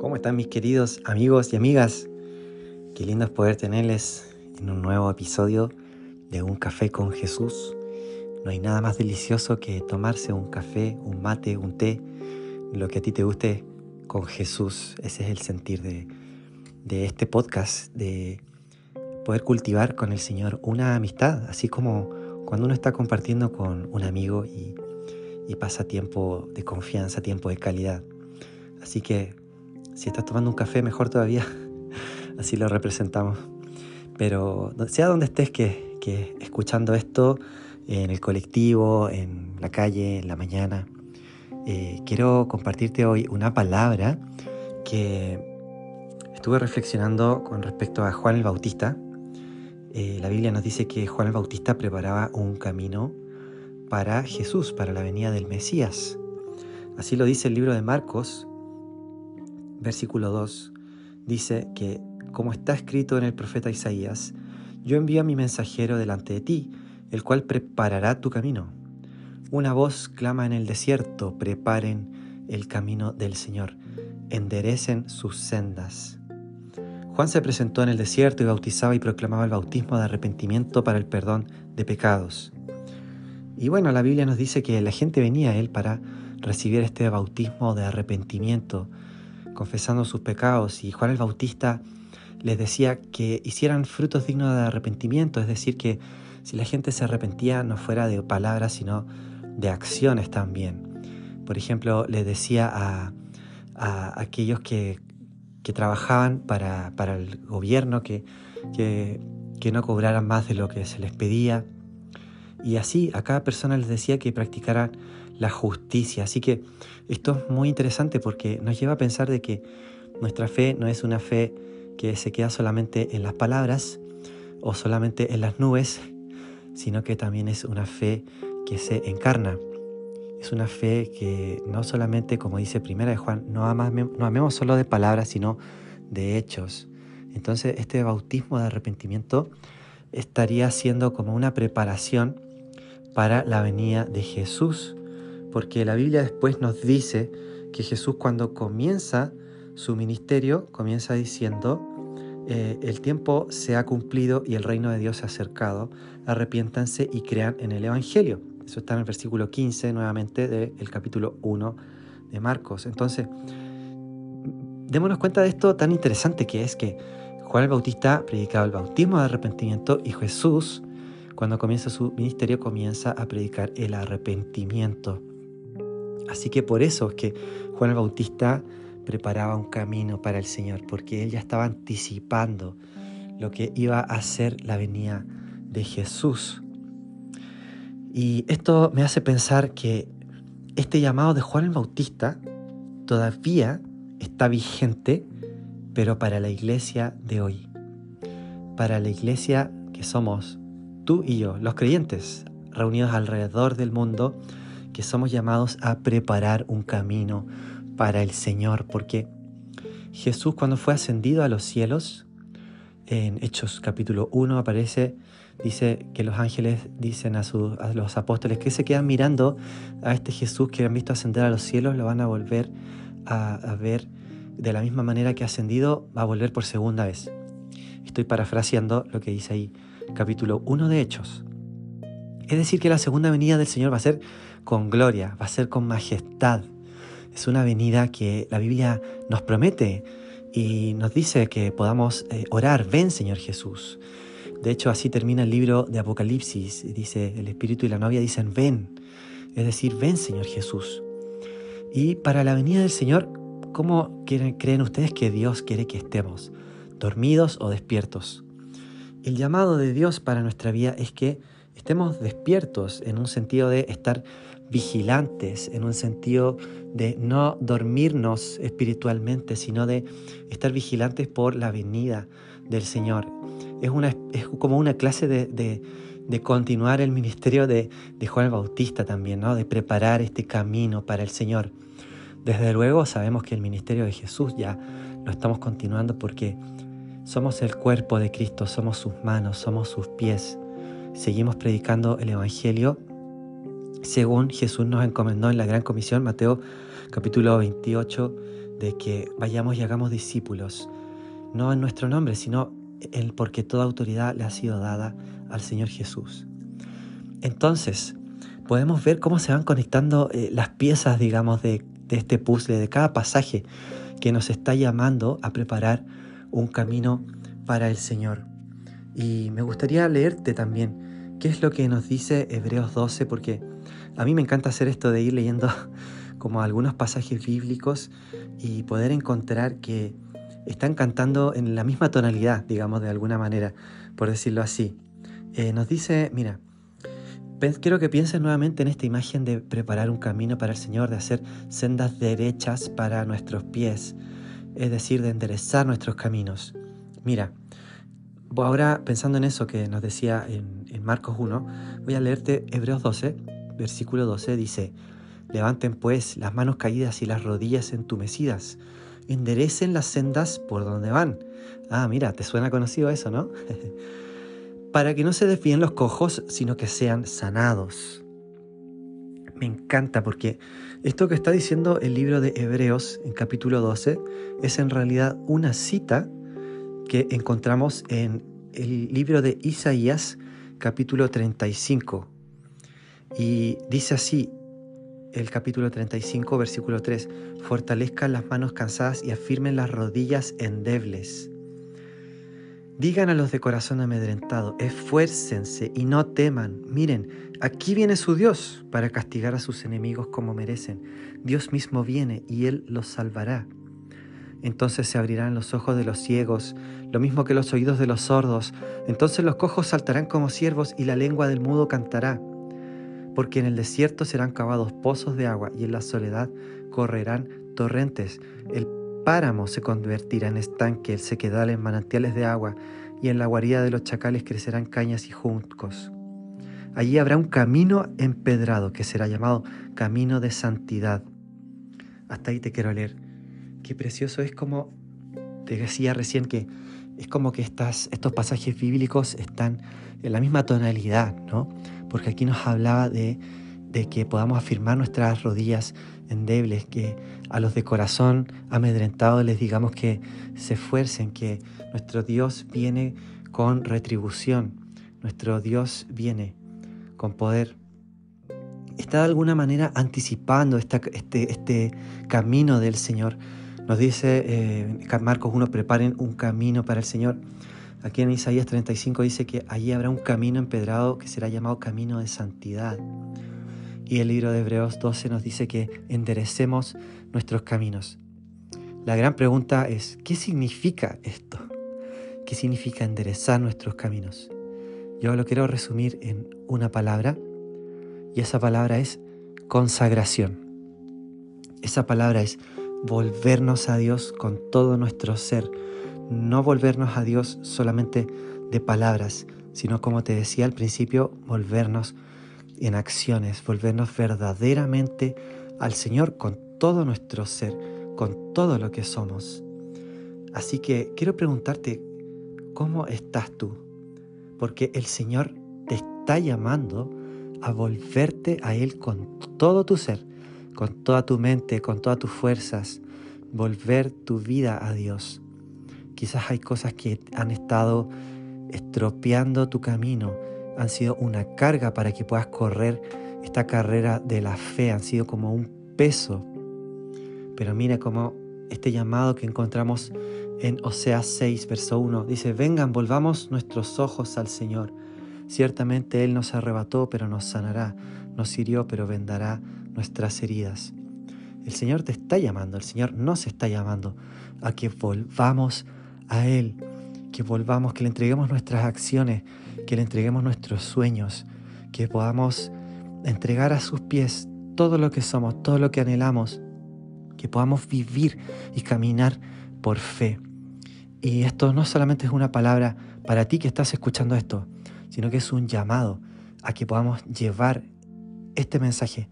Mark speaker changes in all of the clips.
Speaker 1: ¿Cómo están mis queridos amigos y amigas? Qué lindo es poder tenerles en un nuevo episodio de Un Café con Jesús. No hay nada más delicioso que tomarse un café, un mate, un té, lo que a ti te guste con Jesús. Ese es el sentir de, de este podcast, de poder cultivar con el Señor una amistad, así como cuando uno está compartiendo con un amigo y, y pasa tiempo de confianza, tiempo de calidad. Así que si estás tomando un café, mejor todavía. Así lo representamos. Pero sea donde estés que, escuchando esto, en el colectivo, en la calle, en la mañana, eh, quiero compartirte hoy una palabra que estuve reflexionando con respecto a Juan el Bautista. Eh, la Biblia nos dice que Juan el Bautista preparaba un camino para Jesús, para la venida del Mesías. Así lo dice el libro de Marcos, versículo 2, dice que, como está escrito en el profeta Isaías, yo envío a mi mensajero delante de ti, el cual preparará tu camino. Una voz clama en el desierto, preparen el camino del Señor, enderecen sus sendas. Juan se presentó en el desierto y bautizaba y proclamaba el bautismo de arrepentimiento para el perdón de pecados. Y bueno, la Biblia nos dice que la gente venía a él para recibir este bautismo de arrepentimiento, confesando sus pecados y Juan el Bautista les decía que hicieran frutos dignos de arrepentimiento, es decir, que si la gente se arrepentía no fuera de palabras, sino de acciones también. Por ejemplo, les decía a, aquellos que, trabajaban para, el gobierno que, que, que no cobraran más de lo que se les pedía. Y así a cada persona les decía que practicaran la justicia. Así que esto es muy interesante porque nos lleva a pensar de que nuestra fe no es una fe que se queda solamente en las palabras o solamente en las nubes, sino que también es una fe que se encarna. Es una fe que no solamente, como dice Primera de Juan, no, no amemos solo de palabras, sino de hechos. Entonces este bautismo de arrepentimiento estaría siendo como una preparación para la venida de Jesús porque la Biblia después nos dice que Jesús cuando comienza su ministerio, comienza diciendo, eh, el tiempo se ha cumplido y el reino de Dios se ha acercado, arrepiéntanse y crean en el Evangelio. Eso está en el versículo 15 nuevamente del capítulo 1 de Marcos. Entonces, démonos cuenta de esto tan interesante que es que Juan el Bautista predicaba el bautismo de arrepentimiento y Jesús, cuando comienza su ministerio, comienza a predicar el arrepentimiento. Así que por eso es que Juan el Bautista preparaba un camino para el Señor, porque él ya estaba anticipando lo que iba a ser la venida de Jesús. Y esto me hace pensar que este llamado de Juan el Bautista todavía está vigente, pero para la iglesia de hoy. Para la iglesia que somos tú y yo, los creyentes, reunidos alrededor del mundo, que somos llamados a preparar un camino para el Señor, porque Jesús cuando fue ascendido a los cielos, en Hechos capítulo 1 aparece, dice que los ángeles dicen a, a los apóstoles que se quedan mirando a este Jesús que han visto ascender a los cielos, lo van a volver a, ver de la misma manera que ascendido, va a volver por segunda vez. Estoy parafraseando lo que dice ahí, capítulo 1 de Hechos. Es decir, que la segunda venida del Señor va a ser con gloria, va a ser con majestad. Es una venida que la Biblia nos promete y nos dice que podamos eh, orar, ven Señor Jesús. De hecho, así termina el libro de Apocalipsis. Dice, el Espíritu y la novia dicen, ven. Es decir, ven Señor Jesús. Y para la venida del Señor, ¿cómo creen ustedes que Dios quiere que estemos? ¿Dormidos o despiertos? El llamado de Dios para nuestra vida es que estemos despiertos en un sentido de estar vigilantes, en un sentido de no dormirnos espiritualmente, sino de estar vigilantes por la venida del Señor. Es, como una clase de, de, continuar el ministerio de, de, Juan el Bautista también, ¿no? de preparar este camino para el Señor. Desde luego sabemos que el ministerio de Jesús ya lo estamos continuando porque somos el cuerpo de Cristo, somos sus manos, somos sus pies. Seguimos predicando el Evangelio según Jesús nos encomendó en la Gran Comisión, Mateo capítulo 28, de que vayamos y hagamos discípulos, no en nuestro nombre, sino en, porque toda autoridad le ha sido dada al Señor Jesús. Entonces, podemos ver cómo se van conectando eh, las piezas, digamos, de, de este puzzle, de cada pasaje que nos está llamando a preparar un camino para el Señor. Y me gustaría leerte también qué es lo que nos dice Hebreos 12, porque a mí me encanta hacer esto de ir leyendo como algunos pasajes bíblicos y poder encontrar que están cantando en la misma tonalidad, digamos de alguna manera, por decirlo así. Eh, nos dice, mira, quiero que pienses nuevamente en esta imagen de preparar un camino para el Señor, de hacer sendas derechas para nuestros pies, es decir, de enderezar nuestros caminos. Mira, ahora pensando en eso que nos decía en, Marcos 1, voy a leerte Hebreos 12, versículo 12, dice, Levanten pues las manos caídas y las rodillas entumecidas. Enderecen las sendas por donde van. Ah, mira, te suena conocido eso, ¿no? Para que no se desvíen los cojos, sino que sean sanados. Me encanta porque esto que está diciendo el libro de Hebreos en capítulo 12 es en realidad una cita que encontramos en el libro de Isaías capítulo 35. Y dice así, el capítulo 35, versículo 3, fortalezcan las manos cansadas y afirmen las rodillas endebles. Digan a los de corazón amedrentado, esfuércense y no teman. Miren, aquí viene su Dios para castigar a sus enemigos como merecen. Dios mismo viene y Él los salvará. Entonces se abrirán los ojos de los ciegos, lo mismo que los oídos de los sordos. Entonces los cojos saltarán como siervos y la lengua del mudo cantará porque en el desierto serán cavados pozos de agua y en la soledad correrán torrentes. El páramo se convertirá en estanque, el sequedal en manantiales de agua, y en la guarida de los chacales crecerán cañas y juncos. Allí habrá un camino empedrado que será llamado camino de santidad. Hasta ahí te quiero leer. Qué precioso es como te decía recién que es como que estas, estos pasajes bíblicos están en la misma tonalidad, ¿no? porque aquí nos hablaba de, que podamos afirmar nuestras rodillas endebles, que a los de corazón amedrentado les digamos que se esfuercen, que nuestro Dios viene con retribución, nuestro Dios viene con poder. Está de alguna manera anticipando este, este camino del Señor. Nos dice eh, Marcos 1, preparen un camino para el Señor. Aquí en Isaías 35 dice que allí habrá un camino empedrado que será llamado camino de santidad. Y el libro de Hebreos 12 nos dice que enderecemos nuestros caminos. La gran pregunta es, ¿qué significa esto? ¿Qué significa enderezar nuestros caminos? Yo lo quiero resumir en una palabra y esa palabra es consagración. Esa palabra es volvernos a Dios con todo nuestro ser, no volvernos a Dios solamente de palabras, sino como te decía al principio, volvernos en acciones, volvernos verdaderamente al Señor con todo nuestro ser, con todo lo que somos. Así que quiero preguntarte, ¿cómo estás tú? Porque el Señor te está llamando a volverte a Él con todo tu ser, con toda tu mente, con todas tus fuerzas, volver tu vida a Dios. Quizás hay cosas que han estado estropeando tu camino, han sido una carga para que puedas correr esta carrera de la fe, han sido como un peso. Pero mira cómo este llamado que encontramos en Oseas 6, verso 1, dice, vengan, volvamos nuestros ojos al Señor. Ciertamente Él nos arrebató, pero nos sanará, nos hirió, pero vendará nuestras heridas. El Señor te está llamando, el Señor nos está llamando a que volvamos a Él, que volvamos, que le entreguemos nuestras acciones, que le entreguemos nuestros sueños, que podamos entregar a sus pies todo lo que somos, todo lo que anhelamos, que podamos vivir y caminar por fe. Y esto no solamente es una palabra para ti que estás escuchando esto, sino que es un llamado a que podamos llevar este mensaje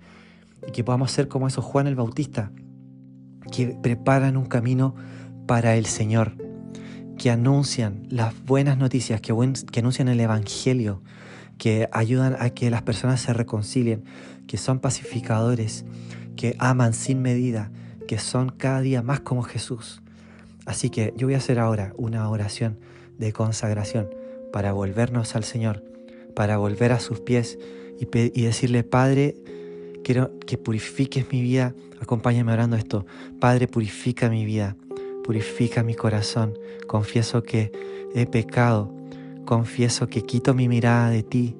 Speaker 1: y que podamos ser como esos Juan el Bautista, que preparan un camino para el Señor que anuncian las buenas noticias, que, anuncian el Evangelio, que ayudan a que las personas se reconcilien, que son pacificadores, que aman sin medida, que son cada día más como Jesús. Así que yo voy a hacer ahora una oración de consagración para volvernos al Señor, para volver a sus pies y, decirle, Padre, quiero que purifiques mi vida. Acompáñame orando esto. Padre, purifica mi vida, purifica mi corazón. Confieso que he pecado, confieso que quito mi mirada de ti,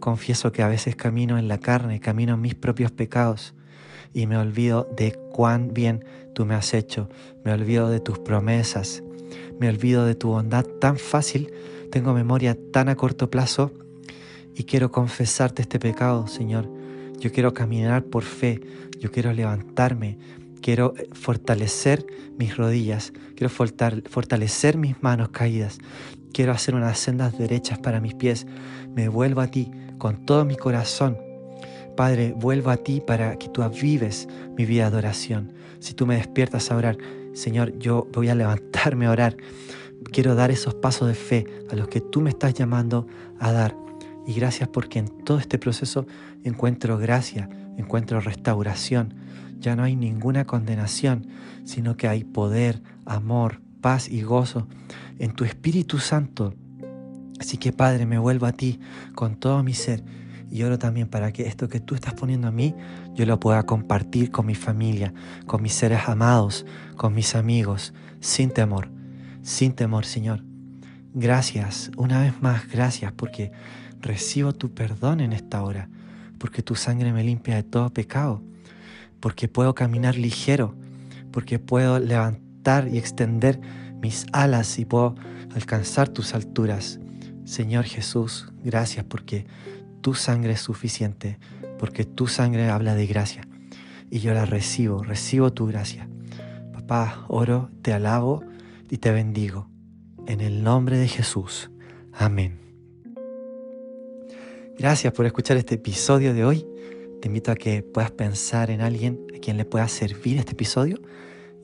Speaker 1: confieso que a veces camino en la carne, camino en mis propios pecados. Y me olvido de cuán bien tú me has hecho, me olvido de tus promesas, me olvido de tu bondad tan fácil, tengo memoria tan a corto plazo. Y quiero confesarte este pecado, Señor. Yo quiero caminar por fe, yo quiero levantarme, quiero fortalecer mis rodillas, quiero fortalecer mis manos caídas, quiero hacer unas sendas derechas para mis pies. Me vuelvo a ti con todo mi corazón. Padre, vuelvo a ti para que tú avives mi vida de adoración. Si tú me despiertas a orar, Señor, yo voy a levantarme a orar. Quiero dar esos pasos de fe a los que tú me estás llamando a dar. Y gracias porque en todo este proceso encuentro gracia, encuentro restauración. Ya no hay ninguna condenación, sino que hay poder, amor, paz y gozo en tu Espíritu Santo. Así que Padre, me vuelvo a ti con todo mi ser y oro también para que esto que tú estás poniendo a mí, yo lo pueda compartir con mi familia, con mis seres amados, con mis amigos, sin temor, sin temor, Señor. Gracias, una vez más, gracias porque Recibo tu perdón en esta hora, porque tu sangre me limpia de todo pecado, porque puedo caminar ligero, porque puedo levantar y extender mis alas y puedo alcanzar tus alturas. Señor Jesús, gracias porque tu sangre es suficiente, porque tu sangre habla de gracia y yo la recibo, recibo tu gracia. Papá, oro, te alabo y te bendigo. En el nombre de Jesús. Amén. Gracias por escuchar este episodio de hoy. Te invito a que puedas pensar en alguien a quien le pueda servir este episodio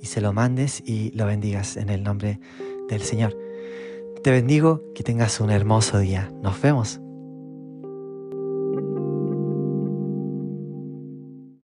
Speaker 1: y se lo mandes y lo bendigas en el nombre del Señor. Te bendigo, que tengas un hermoso día. Nos vemos.